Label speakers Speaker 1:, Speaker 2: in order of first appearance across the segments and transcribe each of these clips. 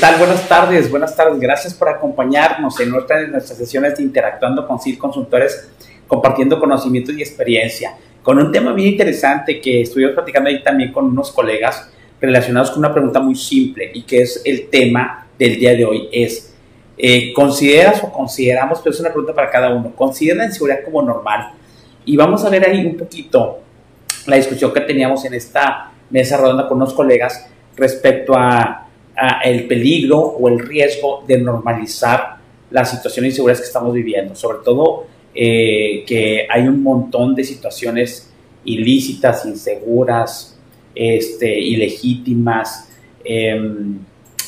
Speaker 1: tal? Buenas tardes, buenas tardes. Gracias por acompañarnos en de nuestras sesiones de Interactuando con CIL Consultores, compartiendo conocimientos y experiencia, con un tema bien interesante que estuvimos platicando ahí también con unos colegas relacionados con una pregunta muy simple y que es el tema del día de hoy. Es, eh, ¿consideras o consideramos, pero es una pregunta para cada uno, ¿considera la inseguridad como normal? Y vamos a ver ahí un poquito la discusión que teníamos en esta mesa redonda con unos colegas respecto a el peligro o el riesgo de normalizar las situaciones inseguras que estamos viviendo, sobre todo eh, que hay un montón de situaciones ilícitas, inseguras, este, ilegítimas, em,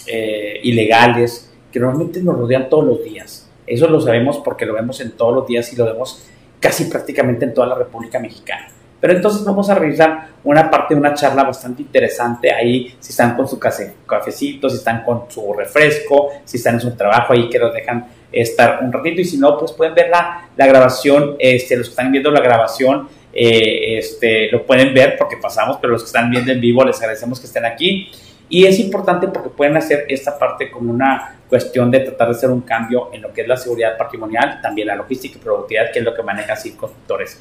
Speaker 1: eh, ilegales, que normalmente nos rodean todos los días. Eso lo sabemos porque lo vemos en todos los días y lo vemos casi prácticamente en toda la República Mexicana. Pero entonces vamos a revisar una parte de una charla bastante interesante ahí, si están con su cafecito, si están con su refresco, si están en su trabajo ahí que los dejan estar un ratito y si no, pues pueden ver la, la grabación, este, los que están viendo la grabación, eh, este, lo pueden ver porque pasamos, pero los que están viendo en vivo les agradecemos que estén aquí. Y es importante porque pueden hacer esta parte como una cuestión de tratar de hacer un cambio en lo que es la seguridad patrimonial, también la logística y productividad, que es lo que manejan así constructores.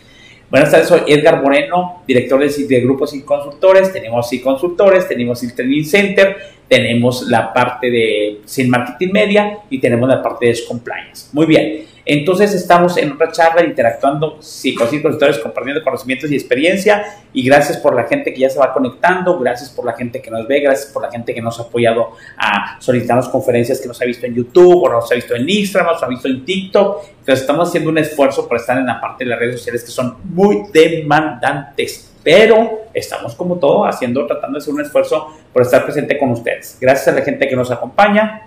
Speaker 1: Buenas tardes, soy Edgar Moreno, director de, de grupos y consultores. Tenemos y consultores, tenemos el Training Center, tenemos la parte de Sin Marketing Media y tenemos la parte de Compliance. Muy bien. Entonces estamos en otra charla interactuando sí, con consultores, compartiendo conocimientos y experiencia. Y gracias por la gente que ya se va conectando, gracias por la gente que nos ve, gracias por la gente que nos ha apoyado a solicitarnos conferencias que nos ha visto en YouTube o nos ha visto en Instagram, nos ha visto en TikTok. Entonces estamos haciendo un esfuerzo por estar en la parte de las redes sociales que son muy demandantes. Pero estamos como todo haciendo, tratando de hacer un esfuerzo por estar presente con ustedes. Gracias a la gente que nos acompaña.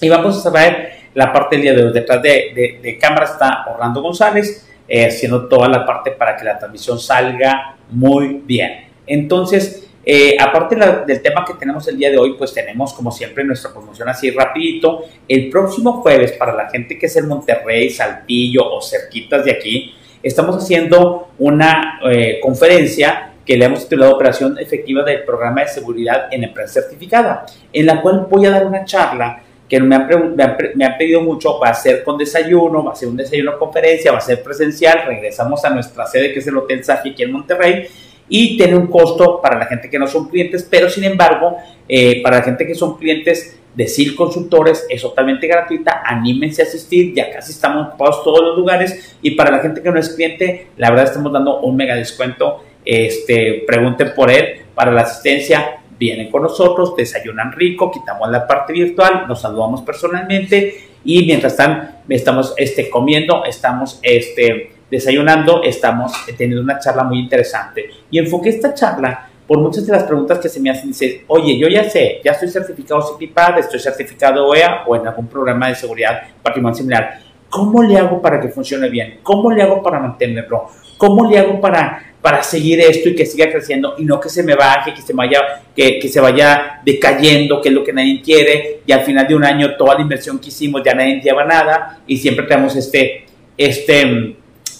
Speaker 1: Y vamos a ver la parte del día de hoy. Detrás de, de, cámara está Orlando González, eh, haciendo toda la parte para que la transmisión salga muy bien. Entonces, eh, aparte del tema que tenemos el día de hoy, pues tenemos como siempre nuestra promoción así rapidito. El próximo jueves, para la gente que es en Monterrey, Saltillo o cerquitas de aquí, estamos haciendo una eh, conferencia que le hemos titulado Operación Efectiva del Programa de Seguridad en Empresa Certificada, en la cual voy a dar una charla que me han, me, pedido mucho, va a ser con desayuno, va a ser un desayuno conferencia, va a ser presencial, regresamos a nuestra sede que es el Hotel Safi aquí en Monterrey y tiene un costo para la gente que no son clientes, pero sin embargo, eh, para la gente que son clientes de SIL Consultores es totalmente gratuita, anímense a asistir, ya casi estamos ocupados todos los lugares y para la gente que no es cliente, la verdad estamos dando un mega descuento, este, pregunten por él para la asistencia, vienen con nosotros, desayunan rico, quitamos la parte virtual, nos saludamos personalmente y mientras están, estamos este, comiendo, estamos este, desayunando, estamos teniendo una charla muy interesante. Y enfoqué esta charla por muchas de las preguntas que se me hacen. Dice, oye, yo ya sé, ya estoy certificado CIPIPAD, estoy certificado OEA o en algún programa de seguridad patrimonial similar. ¿Cómo le hago para que funcione bien? ¿Cómo le hago para mantenerlo? ¿Cómo le hago para para seguir esto y que siga creciendo y no que se me baje, que se vaya, que, que, se vaya decayendo, que es lo que nadie quiere y al final de un año toda la inversión que hicimos ya nadie lleva nada y siempre tenemos este, este,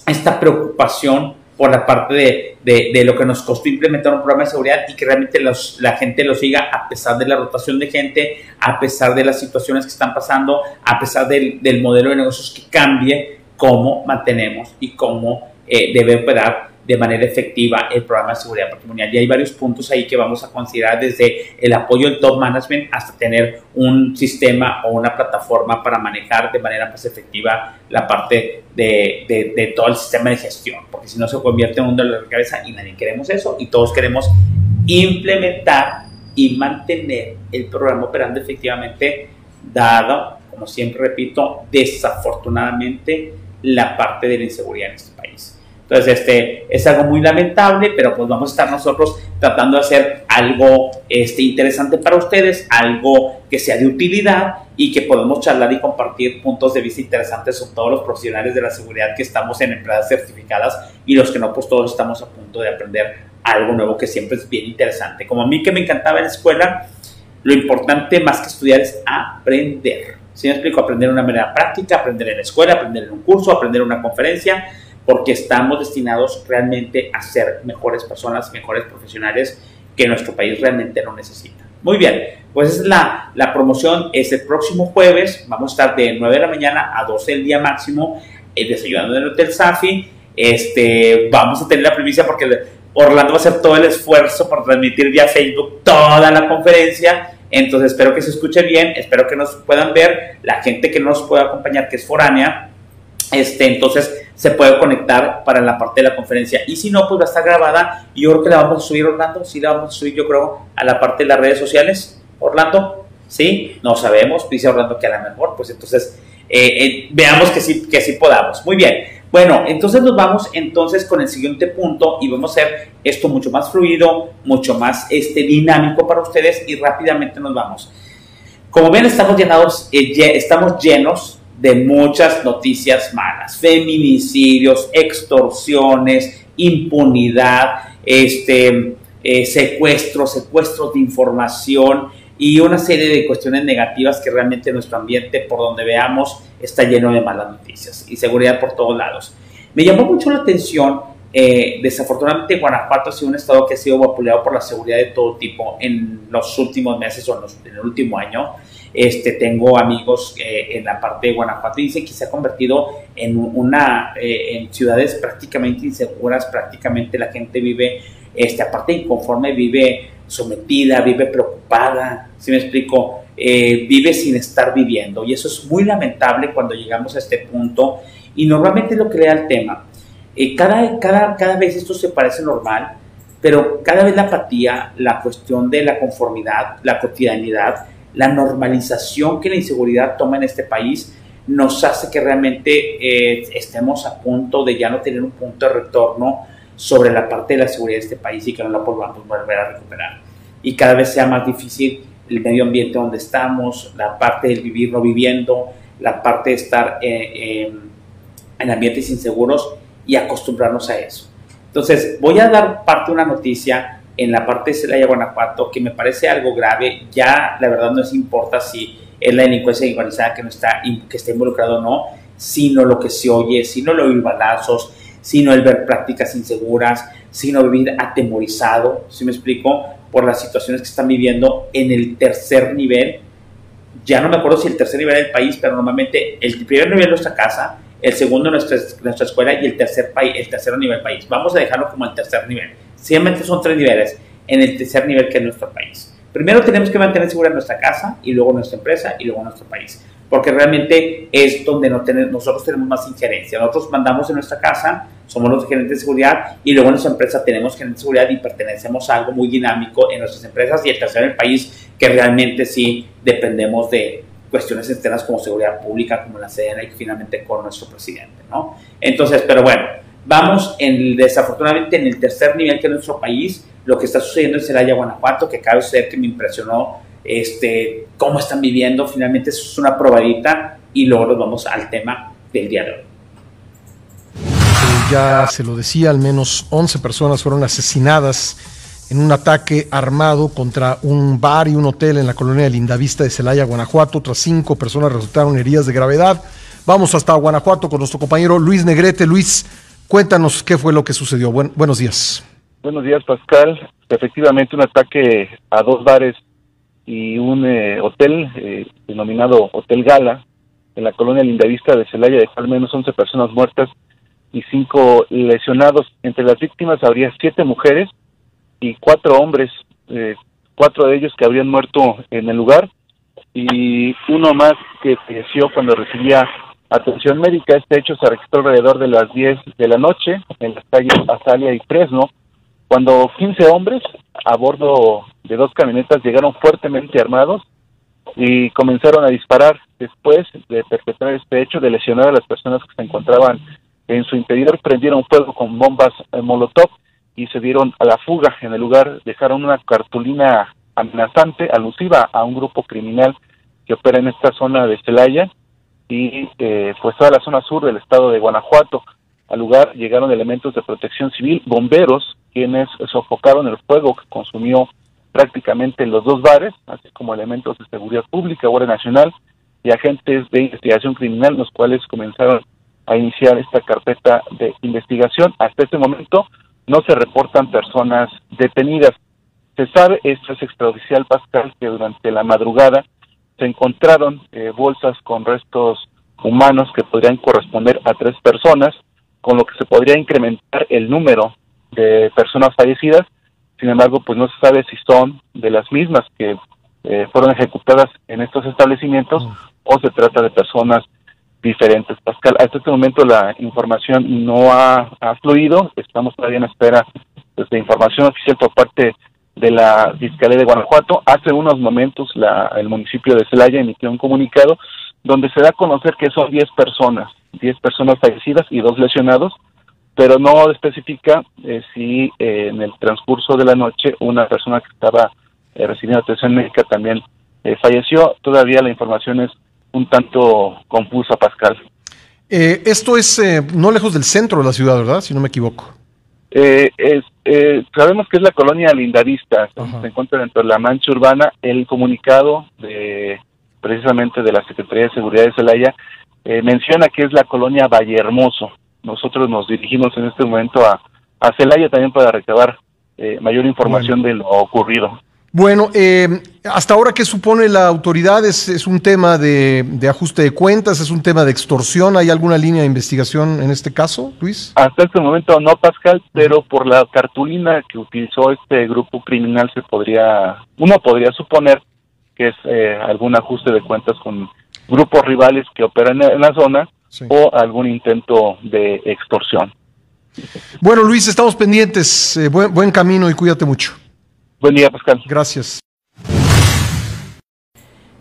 Speaker 1: esta preocupación por la parte de, de, lo que nos costó implementar un programa de seguridad y que realmente los, la gente lo siga a pesar de la rotación de gente, a pesar de las situaciones que están pasando, a pesar del, del modelo de negocios que cambie, cómo mantenemos y cómo eh, debe operar de manera efectiva el programa de seguridad patrimonial. Y hay varios puntos ahí que vamos a considerar desde el apoyo del top management hasta tener un sistema o una plataforma para manejar de manera más efectiva la parte de, de, todo el sistema de gestión, porque si no se convierte en un dolor de cabeza y nadie queremos eso y todos queremos implementar y mantener el programa operando efectivamente, dado, como siempre repito, desafortunadamente la parte de la inseguridad en este. Entonces, este, es algo muy lamentable, pero pues vamos a estar nosotros tratando de hacer algo este, interesante para ustedes, algo que sea de utilidad y que podemos charlar y compartir puntos de vista interesantes con todos los profesionales de la seguridad que estamos en empresas certificadas y los que no, pues todos estamos a punto de aprender algo nuevo que siempre es bien interesante. Como a mí que me encantaba en la escuela, lo importante más que estudiar es aprender. Si me explico, aprender de una manera práctica, aprender en la escuela, aprender en un curso, aprender en una conferencia, porque estamos destinados realmente a ser mejores personas, mejores profesionales que nuestro país realmente no necesita. Muy bien, Pues es la, la promoción, es el próximo jueves, vamos a estar de 9 de la mañana a 12 del día máximo, eh, desayunando en el Hotel Safi. Este, vamos a tener la primicia porque Orlando va a hacer todo el esfuerzo por transmitir vía Facebook toda la conferencia. Entonces espero que se escuche bien, espero que nos puedan ver, la gente que nos pueda acompañar, que es foránea, este, entonces se puede conectar para la parte de la conferencia. Y si no, pues va a estar grabada y yo creo que la vamos a subir, Orlando, sí la vamos a subir, yo creo, a la parte de las redes sociales. Orlando, ¿sí? No sabemos, dice Orlando que a lo mejor, pues entonces eh, eh, veamos que sí, que sí podamos. Muy bien. Bueno, entonces nos vamos entonces con el siguiente punto y vamos a hacer esto mucho más fluido, mucho más este, dinámico para ustedes y rápidamente nos vamos. Como ven, estamos, llenados, eh, estamos llenos de muchas noticias malas, feminicidios, extorsiones, impunidad, este, secuestros, secuestros de información y una serie de cuestiones negativas que realmente nuestro ambiente, por donde veamos, está lleno de malas noticias y seguridad por todos lados. Me llamó mucho la atención, eh, desafortunadamente Guanajuato ha sido un estado que ha sido vapuleado por la seguridad de todo tipo en los últimos meses o en, el último año. Este, tengo amigos eh, en la parte de Guanajuato y dicen que se ha convertido en una eh, en ciudades prácticamente inseguras, prácticamente la gente vive, este, aparte inconforme, vive sometida, vive preocupada, si me explico? Vive sin estar viviendo. Y eso es muy lamentable cuando llegamos a este punto. Y normalmente lo que le el tema. Eh, cada, cada, cada vez esto se parece normal, pero cada vez la apatía, la cuestión de la conformidad, la cotidianidad, la normalización que la inseguridad toma en este país, nos hace que realmente eh, estemos a punto de ya no tener un punto de retorno sobre la parte de la seguridad de este país y que no la podamos volver a recuperar. Y cada vez sea más difícil el medio ambiente donde estamos, la parte del vivir no viviendo, la parte de estar eh, en ambientes inseguros y acostumbrarnos a eso. Entonces, voy a dar parte de una noticia en la parte de Celaya, Guanajuato, que me parece algo grave. Ya, la verdad, no es importa si es la delincuencia organizada que, no está, que está involucrado o no, sino lo que se oye, sino lo oír balazos, sino el ver prácticas inseguras, sino vivir atemorizado, si me explico? Por las situaciones que están viviendo en el tercer nivel. Ya no me acuerdo si el tercer nivel del país, pero normalmente el primer nivel de nuestra casa, el segundo nuestra, nuestra escuela y el tercer, país, el tercer nivel país. Vamos a dejarlo como el tercer nivel. Siempre son tres niveles en el tercer nivel que es nuestro país. Primero tenemos que mantener segura nuestra casa y luego nuestra empresa y luego nuestro país porque realmente es donde no tenemos, nosotros tenemos más injerencia. Nosotros mandamos en nuestra casa, somos los gerentes de seguridad y luego en nuestra empresa tenemos gerentes de seguridad y pertenecemos a algo muy dinámico en nuestras empresas y el tercero el país que realmente sí dependemos de cuestiones externas como seguridad pública, como la CDN y finalmente con nuestro presidente, ¿no? Entonces, pero bueno, vamos en, desafortunadamente en el tercer nivel que es nuestro país, lo que está sucediendo en Celaya, Guanajuato, que cabe ser que me impresionó este, cómo están viviendo. Finalmente, eso es una probadita y luego nos vamos al tema del día de hoy.
Speaker 2: Ya se lo decía, al menos 11 personas fueron asesinadas en un ataque armado contra un bar y un hotel en la colonia de Lindavista de Celaya, Guanajuato. Otras cinco personas resultaron heridas de gravedad. Vamos hasta Guanajuato con nuestro compañero Luis Negrete. Luis, cuéntanos qué fue lo que sucedió. buenos días.
Speaker 3: Buenos días, Pascal. Efectivamente, un ataque a dos bares y un eh, hotel eh, denominado Hotel Gala en la colonia Lindavista de Celaya dejó al menos 11 personas muertas y cinco lesionados. Entre las víctimas habría siete mujeres y cuatro hombres, eh, cuatro de ellos que habrían muerto en el lugar y uno más que falleció cuando recibía atención médica. Este hecho se registró alrededor de las 10 de la noche en las calles Azalia y Fresno, cuando 15 hombres a bordo de dos camionetas llegaron fuertemente armados y comenzaron a disparar después de perpetrar este hecho, de lesionar a las personas que se encontraban en su interior, prendieron fuego con bombas eh, Molotov y se dieron a la fuga. En el lugar dejaron una cartulina amenazante, alusiva a un grupo criminal que opera en esta zona de Celaya y eh, pues toda la zona sur del estado de Guanajuato. Al lugar llegaron elementos de protección civil, bomberos, quienes sofocaron el fuego que consumió prácticamente los dos bares, así como elementos de seguridad pública, Guardia Nacional y agentes de investigación criminal, los cuales comenzaron a iniciar esta carpeta de investigación. Hasta este momento no se reportan personas detenidas. Se sabe, esto es extraoficial Pascal, que durante la madrugada se encontraron eh, bolsas con restos humanos que podrían corresponder a tres personas, con lo que se podría incrementar el número de personas fallecidas. Sin embargo, pues no se sabe si son de las mismas que eh, fueron ejecutadas en estos establecimientos mm. o se trata de personas diferentes. Pascal, hasta este momento la información no ha, fluido, estamos todavía en espera pues, de información oficial por parte de la Fiscalía de Guanajuato. Hace unos momentos la, el municipio de Celaya emitió un comunicado donde se da a conocer que son 10 personas, 10 personas fallecidas y dos lesionados, pero no especifica eh, si eh, en el transcurso de la noche una persona que estaba eh, recibiendo atención médica también falleció. Todavía la información es un tanto confusa, Pascal.
Speaker 2: esto es no lejos del centro de la ciudad, ¿verdad? Si no me equivoco.
Speaker 3: Eh, eh, sabemos que es la colonia Lindavista, se encuentra dentro de la mancha urbana. El comunicado de precisamente de la Secretaría de Seguridad de Celaya eh, menciona que es la colonia Valle Hermoso. Nosotros nos dirigimos en este momento a, a Celaya también para recabar eh, mayor información de lo ocurrido.
Speaker 2: Bueno, eh, hasta ahora, ¿qué supone la autoridad? ¿Es, un tema de, ajuste de cuentas? ¿Es un tema de extorsión? ¿Hay alguna línea de investigación en este caso, Luis?
Speaker 3: Hasta este momento no, Pascal, pero por la cartulina que utilizó este grupo criminal se podría, uno podría suponer que es eh, algún ajuste de cuentas con grupos rivales que operan en la zona o algún intento de extorsión.
Speaker 2: Bueno, Luis, estamos pendientes. Eh, buen, buen camino y cuídate mucho.
Speaker 3: Buen día, Pascal.
Speaker 2: Gracias.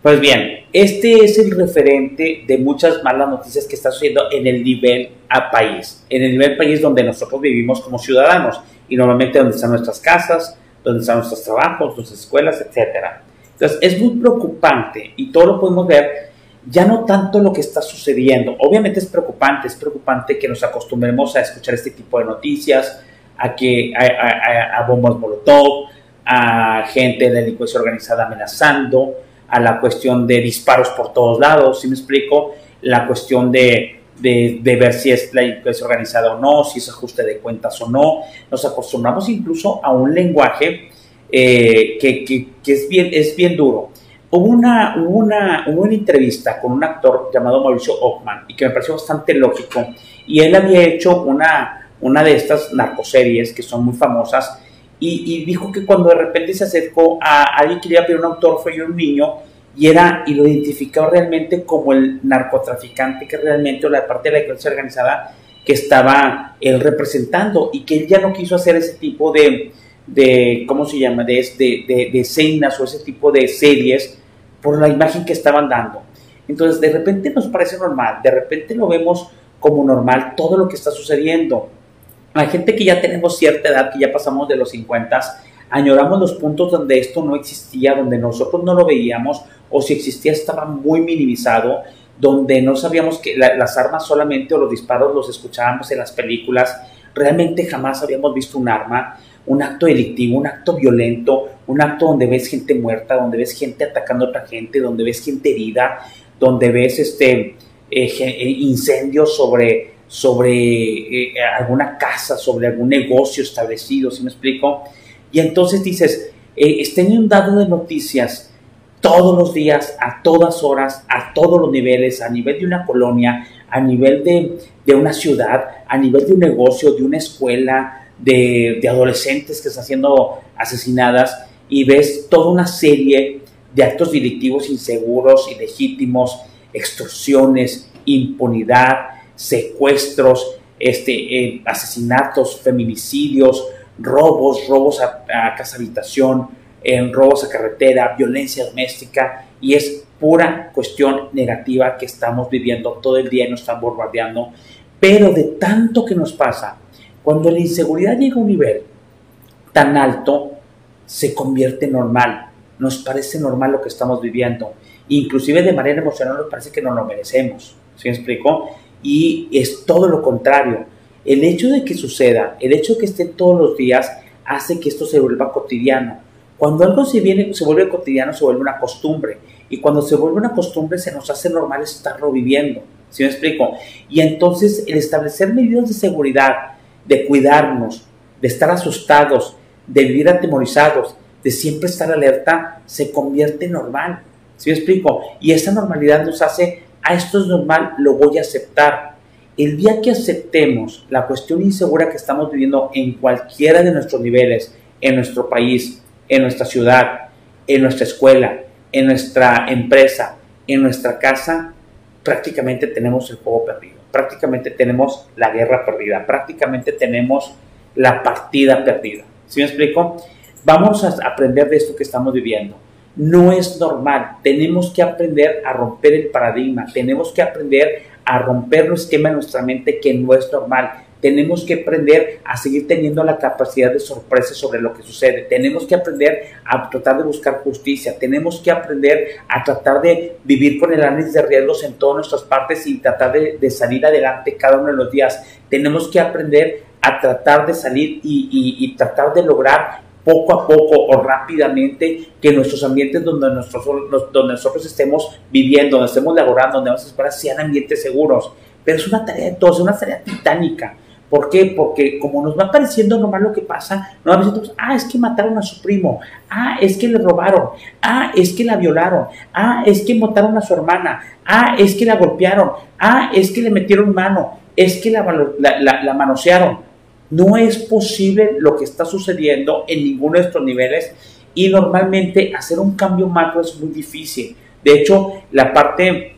Speaker 1: Pues bien, este es el referente de muchas malas noticias que está sucediendo en el nivel a país, en el nivel país donde nosotros vivimos como ciudadanos y normalmente donde están nuestras casas, donde están nuestros trabajos, nuestras escuelas, etcétera. Entonces es muy preocupante y todo lo podemos ver ya no tanto lo que está sucediendo. Obviamente es preocupante, es preocupante que nos acostumbremos a escuchar este tipo de noticias, a que a, a, a bombas molotov, a gente de delincuencia organizada amenazando, a la cuestión de disparos por todos lados, si me explico, la cuestión de, de, ver si es la delincuencia organizada o no, si es ajuste de cuentas o no. Nos acostumbramos incluso a un lenguaje eh, que, que, es, bien, es bien duro. Hubo una, una, una entrevista con un actor llamado Mauricio Ockman y que me pareció bastante lógico. Y él había hecho una, una de estas narcoseries que son muy famosas y, dijo que cuando de repente se acercó a alguien que le iba a pedir un autor fue un niño y era y lo identificaba realmente como el narcotraficante que realmente o la parte de la iglesia organizada que estaba él representando y que él ya no quiso hacer ese tipo de, de ¿cómo se llama? De, de, de, escenas o ese tipo de series por la imagen que estaban dando. Entonces, de repente nos parece normal, de repente lo vemos como normal todo lo que está sucediendo. La gente que ya tenemos cierta edad, que ya pasamos de los 50, añoramos los puntos donde esto no existía, donde nosotros no lo veíamos, o si existía estaba muy minimizado, donde no sabíamos que las armas solamente o los disparos los escuchábamos en las películas, realmente jamás habíamos visto un arma, un acto delictivo, un acto violento, un acto donde ves gente muerta, donde ves gente atacando a otra gente, donde ves gente herida, donde ves este, eh, eh, incendios sobre sobre eh, alguna casa, sobre algún negocio establecido, ¿sí me explico? Y entonces dices, eh, está inundado de noticias todos los días, a todas horas, a todos los niveles, a nivel de una colonia, a nivel de, de una ciudad, a nivel de un negocio, de una escuela, de, de adolescentes que están siendo asesinadas y ves toda una serie de actos delictivos inseguros, ilegítimos, extorsiones, impunidad, secuestros, este, eh, asesinatos, feminicidios, robos, robos a, casa habitación, en robos a carretera, violencia doméstica y es pura cuestión negativa que estamos viviendo todo el día y nos están bombardeando. Pero de tanto que nos pasa, cuando la inseguridad llega a un nivel tan alto, se convierte en normal. Nos parece normal lo que estamos viviendo. Inclusive de manera emocional nos parece que no lo merecemos. ¿Sí me explico? Y es todo lo contrario. El hecho de que suceda, el hecho de que esté todos los días, hace que esto se vuelva cotidiano. Cuando algo se, viene, se vuelve cotidiano, se vuelve una costumbre. Y cuando se vuelve una costumbre, se nos hace normal estarlo viviendo. ¿Sí me explico? Y entonces el establecer medidas de seguridad, de cuidarnos, de estar asustados, de vivir atemorizados, de siempre estar alerta, se convierte en normal. ¿Sí me explico? Y esa normalidad nos hace, a esto es normal, lo voy a aceptar. El día que aceptemos la cuestión insegura que estamos viviendo en cualquiera de nuestros niveles, en nuestro país, en nuestra ciudad, en nuestra escuela, en nuestra empresa, en nuestra casa, prácticamente tenemos el juego perdido, prácticamente tenemos la guerra perdida, prácticamente tenemos la partida perdida. ¿Sí me explico? Vamos a aprender de esto que estamos viviendo. No es normal, tenemos que aprender a romper el paradigma, tenemos que aprender a romper el esquema en nuestra mente que no es normal tenemos que aprender a seguir teniendo la capacidad de sorpresa sobre lo que sucede. Tenemos que aprender a tratar de buscar justicia. Tenemos que aprender a tratar de vivir con el análisis de riesgos en todas nuestras partes y tratar de, salir adelante cada uno de los días. Tenemos que aprender a tratar de salir y, tratar de lograr poco a poco o rápidamente que nuestros ambientes donde nosotros, donde nosotros estemos viviendo, donde estemos laborando, donde vamos a esperar, sean ambientes seguros. Pero es una tarea de todos, es una tarea titánica. ¿Por qué? Porque como nos va pareciendo normal lo que pasa, nos va diciendo, ah, es que mataron a su primo, ah, es que le robaron, ah, es que la violaron, ah, es que mataron a su hermana, ah, es que la golpearon, ah, es que le metieron mano, es que la, la, manosearon. No es posible lo que está sucediendo en ninguno de estos niveles y normalmente hacer un cambio macro es muy difícil. De hecho, la parte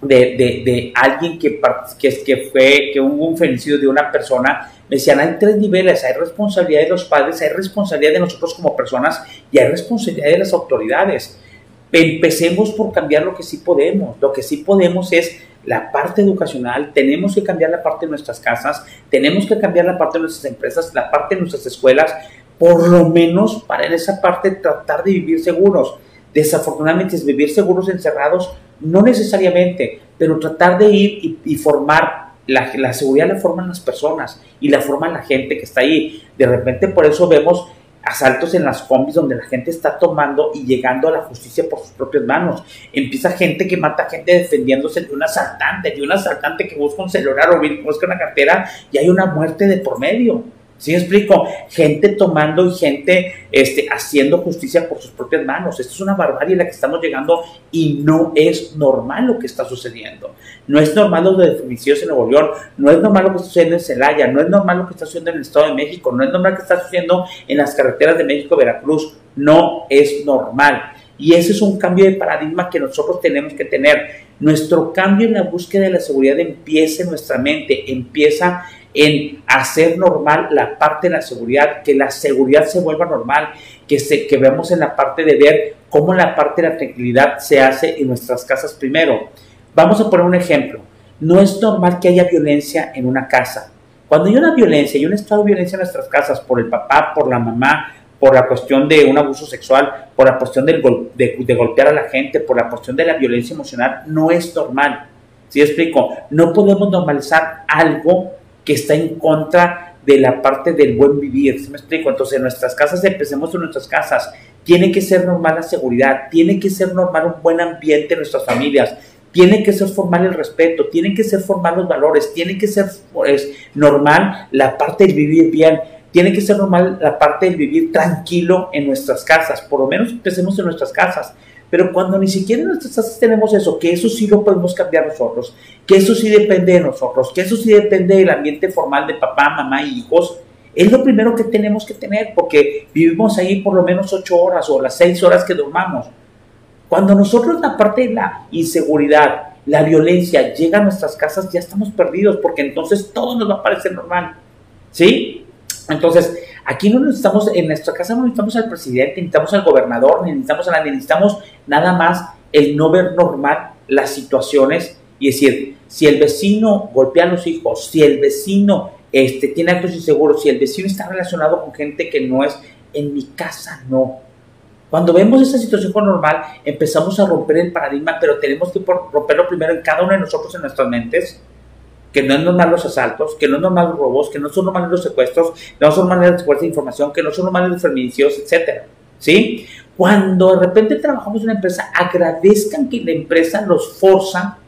Speaker 1: de, alguien que, que, que, fue, que hubo un feminicidio de una persona, me decían, hay tres niveles, hay responsabilidad de los padres, hay responsabilidad de nosotros como personas y hay responsabilidad de las autoridades. Empecemos por cambiar lo que sí podemos. Lo que sí podemos es la parte educacional, tenemos que cambiar la parte de nuestras casas, tenemos que cambiar la parte de nuestras empresas, la parte de nuestras escuelas, por lo menos para en esa parte tratar de vivir seguros. Desafortunadamente, es vivir seguros encerrados, no necesariamente, pero tratar de ir y, formar. La, la, seguridad la forman las personas y la forma la gente que está ahí. De repente, por eso vemos asaltos en las combis donde la gente está tomando y llegando a la justicia por sus propias manos. Empieza gente que mata gente defendiéndose de un asaltante, de un asaltante que busca un celular o busca una cartera y hay una muerte de por medio. ¿Sí explico? Gente tomando y gente este, haciendo justicia por sus propias manos. Esto es una barbarie a la que estamos llegando y no es normal lo que está sucediendo. No es normal lo de femicidios en Nuevo León, no es normal lo que está sucediendo en Celaya, no es normal lo que está sucediendo en el Estado de México, no es normal lo que está sucediendo en las carreteras de México-Veracruz. No es normal. Y ese es un cambio de paradigma que nosotros tenemos que tener. Nuestro cambio en la búsqueda de la seguridad empieza en nuestra mente, empieza en hacer normal la parte de la seguridad, que la seguridad se vuelva normal, que, se, que en la parte de ver cómo la parte de la tranquilidad se hace en nuestras casas primero. Vamos a poner un ejemplo. No es normal que haya violencia en una casa. Cuando hay una violencia y un estado de violencia en nuestras casas por el papá, por la mamá, por la cuestión de un abuso sexual, por la cuestión de, de, golpear a la gente, por la cuestión de la violencia emocional, no es normal. ¿Sí explico? No podemos normalizar algo que está en contra de la parte del buen vivir. ¿Sí me explico? Entonces, en nuestras casas, empecemos en nuestras casas. Tiene que ser normal la seguridad, tiene que ser normal un buen ambiente en nuestras familias, tiene que ser formal el respeto, tienen que ser formal los valores, tiene que ser pues, normal la parte de vivir bien, tiene que ser normal la parte de vivir tranquilo en nuestras casas. Por lo menos empecemos en nuestras casas. Pero cuando ni siquiera en nuestras casas tenemos eso, que eso sí lo podemos cambiar nosotros, que eso sí depende de nosotros, que eso sí depende del ambiente formal de papá, mamá y hijos, es lo primero que tenemos que tener, porque vivimos ahí por lo menos ocho horas o las seis horas que dormamos. Cuando nosotros la parte de la inseguridad, la violencia llega a nuestras casas, ya estamos perdidos, porque entonces todo nos va a parecer normal. ¿Sí? Entonces, Aquí no necesitamos, en nuestra casa no necesitamos al presidente, necesitamos al gobernador, necesitamos a nadie, necesitamos nada más el no ver normal las situaciones y decir, si el vecino golpea a los hijos, si el vecino este, tiene actos inseguros, si el vecino está relacionado con gente que no es, en mi casa no. Cuando vemos esa situación con normal, empezamos a romper el paradigma, pero tenemos que romperlo primero en cada uno de nosotros en nuestras mentes que no es normal los asaltos, que no es normal los robos, que no son normales los secuestros, no son normales las fuerzas de información, que no son normales los feminicidios, etcétera. ¿Sí? Cuando de repente trabajamos en una empresa, agradezcan que la empresa los forza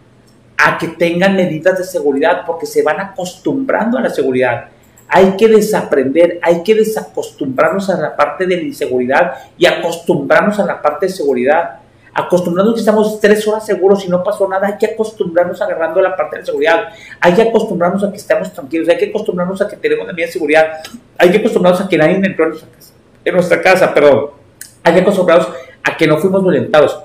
Speaker 1: a que tengan medidas de seguridad porque se van acostumbrando a la seguridad. hay que desaprender, hay que desacostumbrarnos a la parte de la inseguridad y acostumbrarnos a la parte de seguridad. Acostumbrarnos que estamos tres horas seguros y no pasó nada, hay que acostumbrarnos agarrando la parte de seguridad, hay que acostumbrarnos a que estamos tranquilos, hay que acostumbrarnos a que tenemos la misma seguridad, hay que acostumbrarnos a que nadie entró en nuestra casa, en nuestra casa perdón, hay que acostumbrarnos a que no fuimos violentados,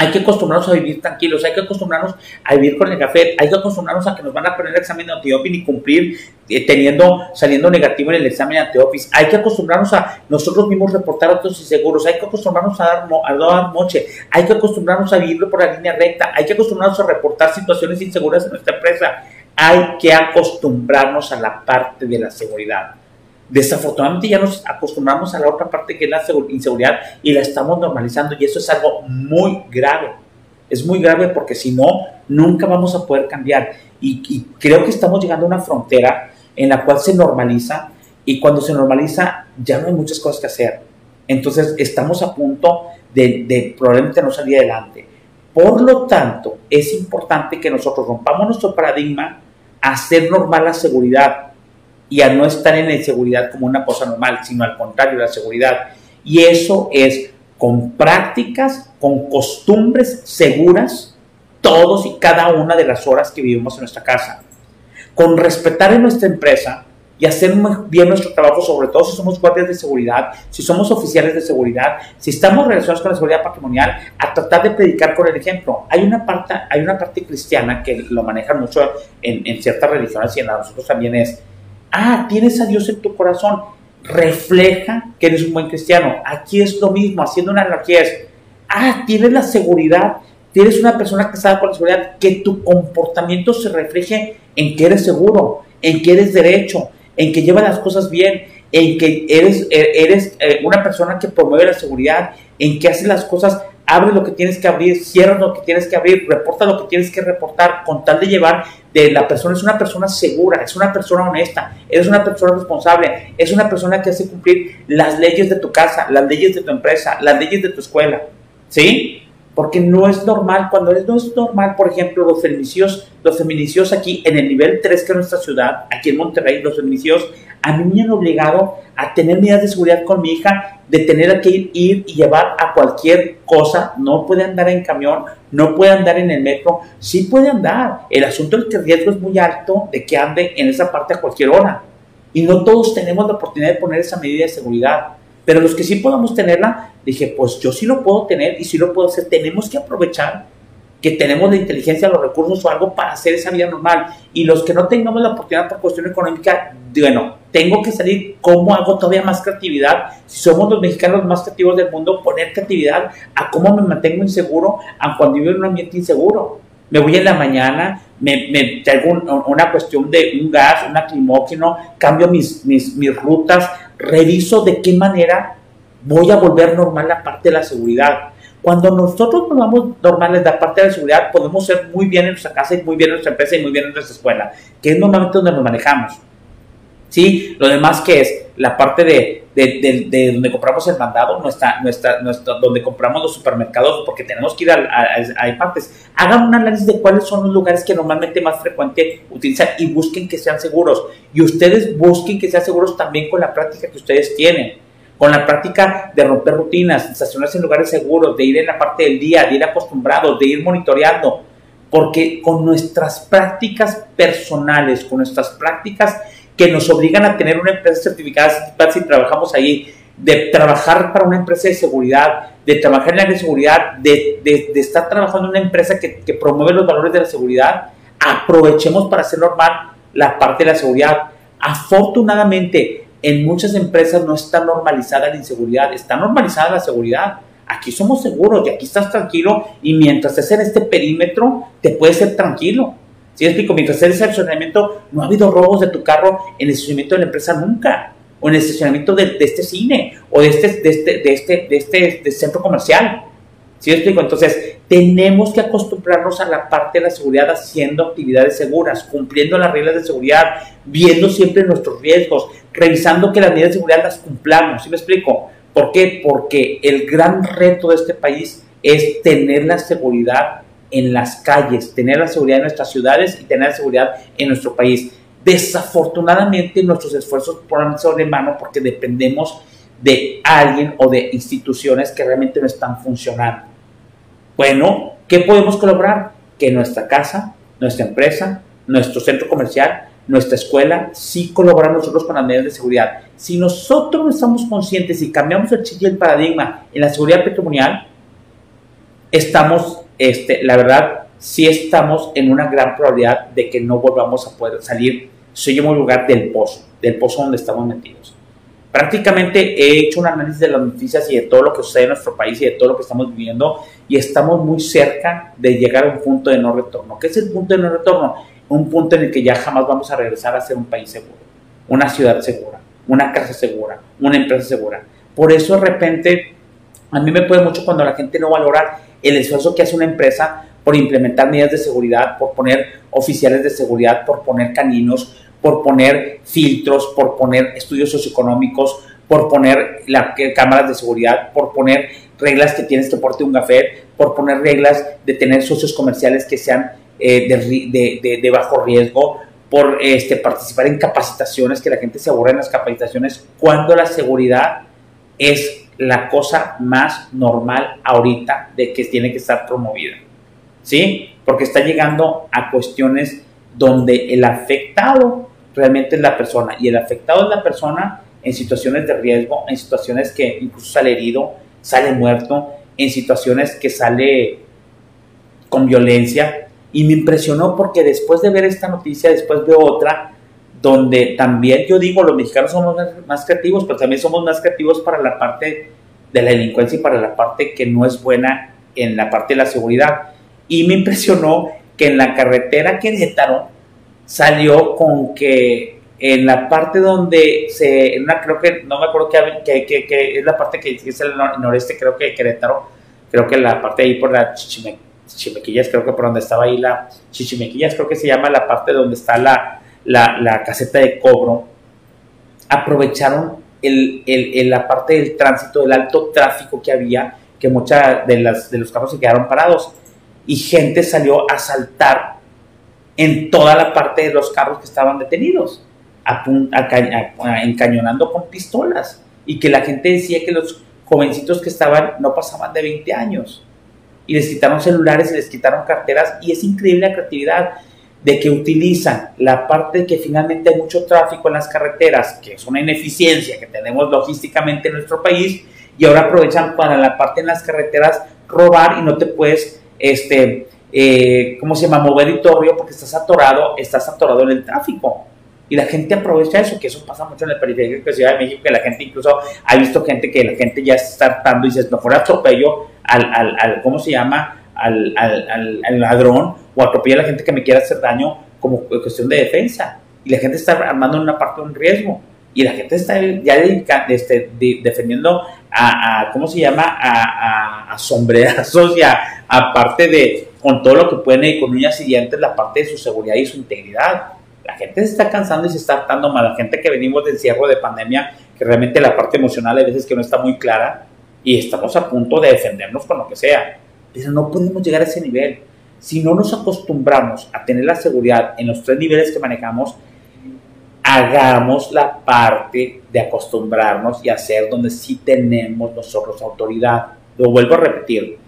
Speaker 1: hay que acostumbrarnos a vivir tranquilos, hay que acostumbrarnos a vivir con el café, hay que acostumbrarnos a que nos van a poner el examen de antiopin y cumplir eh, teniendo, saliendo negativo en el examen de antiopis. Hay que acostumbrarnos a nosotros mismos reportar otros inseguros, hay que acostumbrarnos a dar, a dar moche, hay que acostumbrarnos a vivir por la línea recta, hay que acostumbrarnos a reportar situaciones inseguras en nuestra empresa. Hay que acostumbrarnos a la parte de la seguridad. Desafortunadamente ya nos acostumbramos a la otra parte que es la inseguridad y la estamos normalizando y eso es algo muy grave. Es muy grave porque si no, nunca vamos a poder cambiar. Y, creo que estamos llegando a una frontera en la cual se normaliza y cuando se normaliza ya no hay muchas cosas que hacer. Entonces estamos a punto de, de probablemente no salir adelante. Por lo tanto, es importante que nosotros rompamos nuestro paradigma hacer normal la seguridad y a no estar en la inseguridad como una cosa normal, sino al contrario, la seguridad. Y eso es con prácticas, con costumbres seguras, todos y cada una de las horas que vivimos en nuestra casa. Con respetar en nuestra empresa y hacer bien nuestro trabajo, sobre todo si somos guardias de seguridad, si somos oficiales de seguridad, si estamos relacionados con la seguridad patrimonial, a tratar de predicar con el ejemplo. Hay una parte, hay una parte cristiana que lo manejan mucho en, en ciertas religiones y en nosotros también es Ah, tienes a Dios en tu corazón. Refleja que eres un buen cristiano. Aquí es lo mismo, haciendo una analogía es, ah, tienes la seguridad, tienes una persona que sabe con la seguridad, que tu comportamiento se refleje en que eres seguro, en que eres derecho, en que llevas las cosas bien, en que eres, eh, eres eh, una persona que promueve la seguridad, en que haces las cosas abre lo que tienes que abrir, cierra lo que tienes que abrir, reporta lo que tienes que reportar, con tal de llevar de la persona, es una persona segura, es una persona honesta, es una persona responsable, es una persona que hace cumplir las leyes de tu casa, las leyes de tu empresa, las leyes de tu escuela, ¿sí? Porque no es normal, cuando no es normal, por ejemplo, los feminicidios, los feminicidios aquí en el nivel 3 que es nuestra ciudad, aquí en Monterrey, los feminicidios, a mí me han obligado a tener medidas de seguridad con mi hija de tener que ir, y llevar a cualquier cosa, no puede andar en camión, no puede andar en el metro, sí puede andar. El asunto es que el riesgo es muy alto de que ande en esa parte a cualquier hora. Y no todos tenemos la oportunidad de poner esa medida de seguridad. Pero los que sí podamos tenerla, dije, pues yo sí lo puedo tener y sí lo puedo hacer. Tenemos que aprovechar que tenemos la inteligencia, los recursos o algo para hacer esa vida normal. Y los que no tengamos la oportunidad por cuestión económica, bueno, tengo que salir, ¿cómo hago todavía más creatividad? Si somos los mexicanos más creativos del mundo, poner creatividad a cómo me mantengo inseguro a cuando vivo en un ambiente inseguro. Me voy en la mañana, me, me traigo una cuestión de un gas, un aclimógeno, cambio mis, mis, mis rutas, reviso de qué manera voy a volver normal la parte de la seguridad cuando nosotros nos vamos normales la parte de la seguridad, podemos ser muy bien en nuestra casa y muy bien en nuestra empresa y muy bien en nuestra escuela, que es normalmente donde nos manejamos. ¿Sí? Lo demás que es la parte de, de, donde compramos el mandado, nuestra, nuestra, nuestra, donde compramos los supermercados, porque tenemos que ir a, a, partes. Hagan un análisis de cuáles son los lugares que normalmente más frecuente utilizan y busquen que sean seguros. Y ustedes busquen que sean seguros también con la práctica que ustedes tienen con la práctica de romper rutinas, estacionarse en lugares seguros, de ir en la parte del día, de ir acostumbrados, de ir monitoreando, porque con nuestras prácticas personales, con nuestras prácticas que nos obligan a tener una empresa certificada si trabajamos ahí, de trabajar para una empresa de seguridad, de trabajar en la de seguridad, de, de, estar trabajando en una empresa que, que promueve los valores de la seguridad, aprovechemos para hacer normal la parte de la seguridad. Afortunadamente, en muchas empresas no está normalizada la inseguridad, está normalizada la seguridad. Aquí somos seguros y aquí estás tranquilo y mientras estés en este perímetro te puedes ser tranquilo. ¿Sí explico? Mientras ese estacionamiento no ha habido robos de tu carro en el estacionamiento de la empresa nunca o en el estacionamiento de, este cine o de este, de este, de este, de este, de este centro comercial. ¿Sí explico? Entonces, tenemos que acostumbrarnos a la parte de la seguridad haciendo actividades seguras, cumpliendo las reglas de seguridad, viendo siempre nuestros riesgos, revisando que las medidas de seguridad las cumplamos. ¿Sí me explico? ¿Por qué? Porque el gran reto de este país es tener la seguridad en las calles, tener la seguridad en nuestras ciudades y tener la seguridad en nuestro país. Desafortunadamente nuestros esfuerzos ponen sobre mano porque dependemos de alguien o de instituciones que realmente no están funcionando. Bueno, ¿qué podemos colaborar? Que nuestra casa, nuestra empresa, nuestro centro comercial, nuestra escuela, sí colaboran nosotros con las medidas de seguridad. Si nosotros no estamos conscientes y cambiamos el chip y el paradigma en la seguridad patrimonial, estamos, este, la verdad, sí estamos en una gran probabilidad de que no volvamos a poder salir, se llama lugar del pozo, del pozo donde estamos metidos. Prácticamente he hecho un análisis de las noticias y de todo lo que sucede en nuestro país y de todo lo que estamos viviendo y estamos muy cerca de llegar a un punto de no retorno. ¿Qué es el punto de no retorno? Un punto en el que ya jamás vamos a regresar a ser un país seguro, una ciudad segura, una casa segura, una empresa segura. Por eso de repente a mí me puede mucho cuando la gente no valora el esfuerzo que hace una empresa por implementar medidas de seguridad, por poner oficiales de seguridad, por poner caninos, por poner filtros, por poner estudios socioeconómicos, por poner la, cámaras de seguridad, por poner reglas que tienes que porte un café, por poner reglas de tener socios comerciales que sean eh, de, de, bajo riesgo, por este, participar en capacitaciones, que la gente se aburra en las capacitaciones, cuando la seguridad es la cosa más normal ahorita de que tiene que estar promovida. ¿Sí? Porque está llegando a cuestiones donde el afectado realmente es la persona y el afectado es la persona en situaciones de riesgo, en situaciones que incluso sale herido, sale muerto, en situaciones que sale con violencia. Y me impresionó porque después de ver esta noticia, después veo otra, donde también yo digo, los mexicanos somos más creativos, pero también somos más creativos para la parte de la delincuencia y para la parte que no es buena en la parte de la seguridad. Y me impresionó que en la carretera Querétaro salió con que en la parte donde se, creo que, no me acuerdo que, es la parte que es el noreste, creo que Querétaro, creo que la parte ahí por la Chichimequillas, creo que por donde estaba ahí la Chichimequillas, creo que se llama la parte donde está la, la, la caseta de cobro, aprovecharon el, el, la parte del tránsito, del alto tráfico que había, que muchas de, de los carros se quedaron parados. Y gente salió a saltar en toda la parte de los carros que estaban detenidos, encañonando con pistolas. Y que la gente decía que los jovencitos que estaban no pasaban de 20 años. Y les quitaron celulares y les quitaron carteras. Y es increíble la creatividad de que utilizan la parte que finalmente hay mucho tráfico en las carreteras, que es una ineficiencia que tenemos logísticamente en nuestro país, y ahora aprovechan para la parte en las carreteras robar y no te puedes, este, eh, ¿cómo se llama?, mover y todo porque estás atorado, estás atorado en el tráfico. Y la gente aprovecha eso, que eso pasa mucho en el periférico de Ciudad de México, que la gente incluso, ha visto gente que la gente ya está hartando y dices, mejor atropello al, al, al ¿cómo se llama?, al, al, al, ladrón o atropella a la gente que me quiera hacer daño como cuestión de defensa. Y la gente está armando una parte de un riesgo. Y la gente está ya este, defendiendo a, ¿cómo se llama? A, a, sombrerazos y a, aparte de, con todo lo que pueden y con uñas y dientes, la parte de su seguridad y su integridad. La gente se está cansando y se está hartando más. La gente que venimos de encierro de pandemia, que realmente la parte emocional a veces que no está muy clara y estamos a punto de defendernos con lo que sea no podemos llegar a ese nivel. Si no nos acostumbramos a tener la seguridad en los tres niveles que manejamos, hagamos la parte de acostumbrarnos y hacer donde sí tenemos nosotros autoridad. Lo vuelvo a repetir.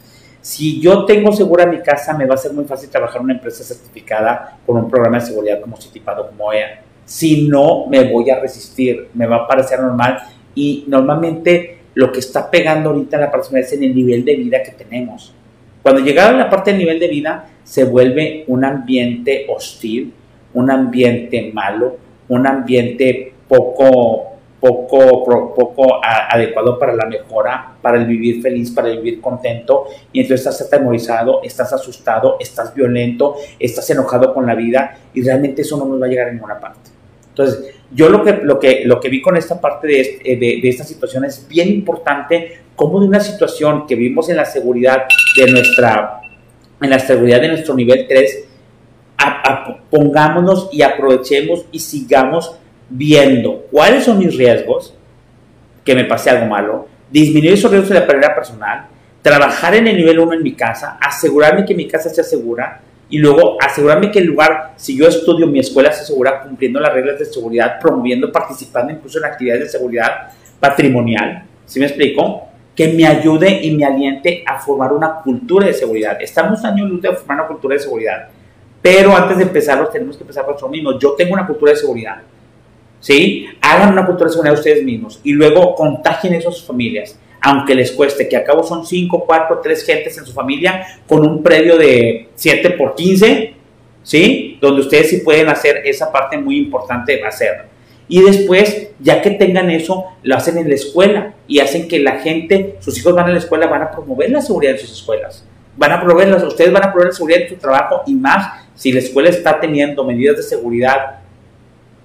Speaker 1: Si yo tengo segura mi casa, me va a ser muy fácil trabajar en una empresa certificada con un programa de seguridad como Citipado, como EA. Si no, me voy a resistir, me va a parecer normal y normalmente lo que está pegando ahorita la persona es en el nivel de vida que tenemos. Cuando llegaron a la parte del nivel de vida, se vuelve un ambiente hostil, un ambiente malo, un ambiente poco, poco, poco adecuado para la mejora, para el vivir feliz, para el vivir contento. Y entonces estás atemorizado, estás asustado, estás violento, estás enojado con la vida y realmente eso no nos va a llegar a ninguna parte. Entonces, yo lo que, lo que, lo que vi con esta parte de, de, de esta situación es bien importante cómo de una situación que vivimos en la seguridad de nuestra, en la seguridad de nuestro nivel 3, pongámonos y aprovechemos y sigamos viendo cuáles son mis riesgos, que me pase algo malo, disminuir esos riesgos de la pérdida personal, trabajar en el nivel 1 en mi casa, asegurarme que mi casa sea segura, y luego asegurarme que el lugar, si yo estudio, mi escuela se asegura cumpliendo las reglas de seguridad, promoviendo, participando incluso en actividades de seguridad patrimonial, ¿sí me explico? Que me ayude y me aliente a formar una cultura de seguridad. Estamos años luz de formar una cultura de seguridad, pero antes de empezarlo tenemos que empezar por nosotros mismos. Yo tengo una cultura de seguridad, ¿sí? Hagan una cultura de seguridad ustedes mismos y luego contagien eso a sus familias aunque les cueste, que a cabo son 5, 4, 3 gentes en su familia con un predio de 7 por 15, ¿sí? Donde ustedes sí pueden hacer esa parte muy importante de hacerlo. Y después, ya que tengan eso, lo hacen en la escuela y hacen que la gente, sus hijos van a la escuela, van a promover la seguridad en sus escuelas. Van a promover, ustedes van a promover la seguridad en su trabajo y más si la escuela está teniendo medidas de seguridad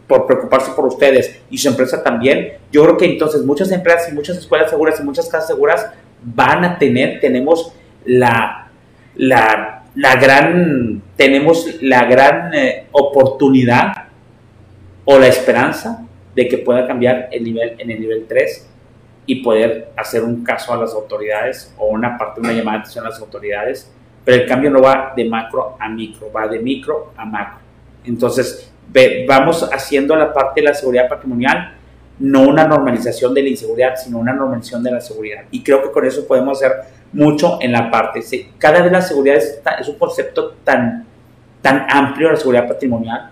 Speaker 1: por preocuparse por ustedes y su empresa también, yo creo que entonces muchas empresas y muchas escuelas seguras y muchas casas seguras van a tener, tenemos la, la, la gran, tenemos la gran eh, oportunidad o la esperanza de que pueda cambiar el nivel en el nivel 3 y poder hacer un caso a las autoridades o una parte, una llamada de atención a las autoridades, pero el cambio no va de macro a micro, va de micro a macro. Entonces, vamos haciendo la parte de la seguridad patrimonial, no una normalización de la inseguridad, sino una normalización de la seguridad. Y creo que con eso podemos hacer mucho en la parte. Cada vez la seguridad es, es un concepto tan, tan amplio, la seguridad patrimonial,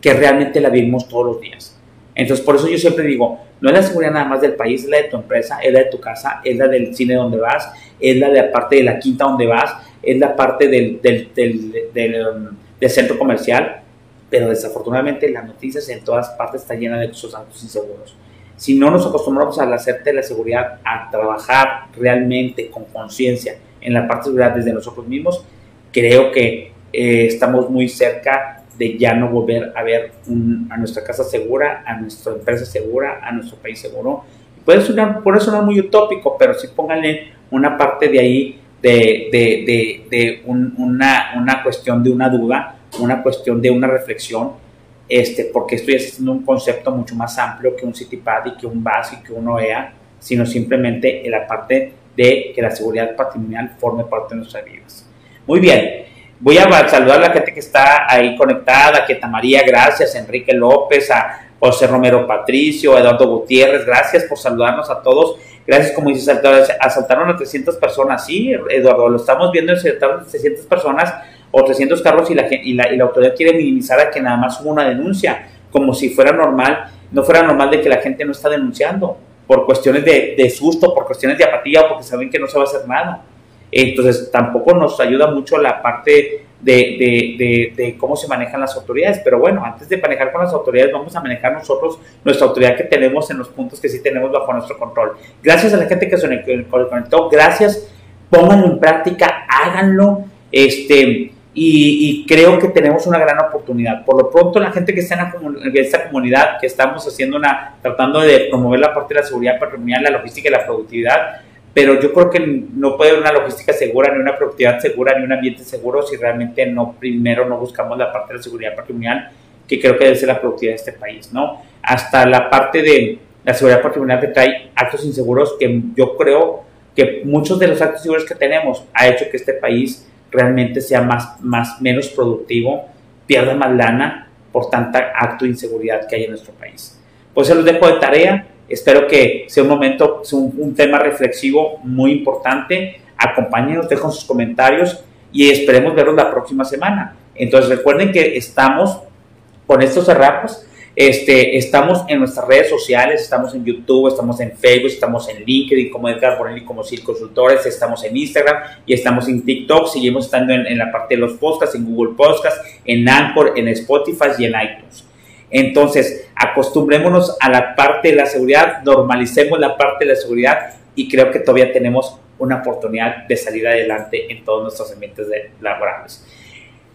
Speaker 1: que realmente la vivimos todos los días. Entonces, por eso yo siempre digo, no es la seguridad nada más del país, es la de tu empresa, es la de tu casa, es la del cine donde vas, es la de la parte de la quinta donde vas, es la parte del, del, del, del, del centro comercial, pero desafortunadamente las noticias en todas partes están llenas de esos actos inseguros. Si no nos acostumbramos a hacerte la seguridad, a trabajar realmente con conciencia en la parte de seguridad desde nosotros mismos, creo que eh, estamos muy cerca de ya no volver a ver a nuestra casa segura, a nuestra empresa segura, a nuestro país seguro. Puede sonar, puede sonar muy utópico, pero sí pónganle una parte de ahí de, de, de, de una, una cuestión de una duda una cuestión de una reflexión, este, porque estoy haciendo un concepto mucho más amplio que un CityPad y que un BAS y que un OEA, sino simplemente en la parte de que la seguridad patrimonial forme parte de nuestras vidas. Muy bien, voy a saludar a la gente que está ahí conectada, que María, gracias, Enrique López, a José Romero Patricio, Eduardo Gutiérrez, gracias por saludarnos a todos. Gracias, como dice, asaltaron a 300 personas. Sí, Eduardo, lo estamos viendo, asaltaron a 300 personas o 300 carros y la, y la, y la autoridad quiere minimizar a que nada más hubo una denuncia, como si fuera normal, no fuera normal de que la gente no está denunciando por cuestiones de, de susto, por cuestiones de apatía o porque saben que no se va a hacer nada. Entonces tampoco nos ayuda mucho la parte de, de, de, cómo se manejan las autoridades. Pero bueno, antes de manejar con las autoridades, vamos a manejar nosotros nuestra autoridad que tenemos en los puntos que sí tenemos bajo nuestro control. Gracias a la gente que se conectó, gracias, pónganlo en práctica, háganlo. Este, y, creo que tenemos una gran oportunidad. Por lo pronto, la gente que está en, esta comunidad, que estamos haciendo una, tratando de promover la parte de la seguridad patrimonial, la logística y la productividad, pero yo creo que no puede haber una logística segura, ni una productividad segura, ni un ambiente seguro si realmente no primero no buscamos la parte de la seguridad patrimonial, que creo que debe ser la productividad de este país, ¿no? Hasta la parte de la seguridad patrimonial que trae actos inseguros que yo creo que muchos de los actos inseguros que tenemos ha hecho que este país realmente sea más, menos productivo, pierda más lana por tanta acto de inseguridad que hay en nuestro país. Pues se los dejo de tarea. Espero que sea un momento, un, tema reflexivo muy importante. Acompáñenos, dejen sus comentarios y esperemos verlos la próxima semana. Entonces recuerden que estamos con estos cerrapos este, estamos en nuestras redes sociales, estamos en YouTube, estamos en Facebook, estamos en LinkedIn como Edgar Bonelli como CIL Consultores, estamos en Instagram y estamos en TikTok, seguimos estando en, la parte de los podcasts, en Google Podcasts, en Anchor, en Spotify y en iTunes. Entonces, acostumbrémonos a la parte de la seguridad, normalicemos la parte de la seguridad y creo que todavía tenemos una oportunidad de salir adelante en todos nuestros ambientes laborales.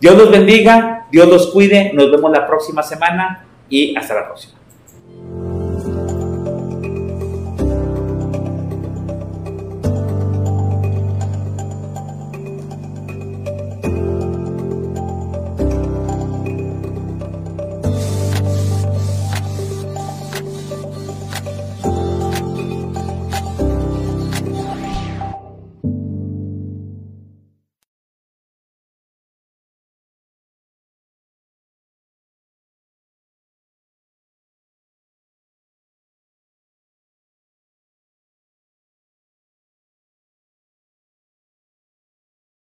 Speaker 1: Dios los bendiga, Dios los cuide, nos vemos la próxima semana y hasta la próxima.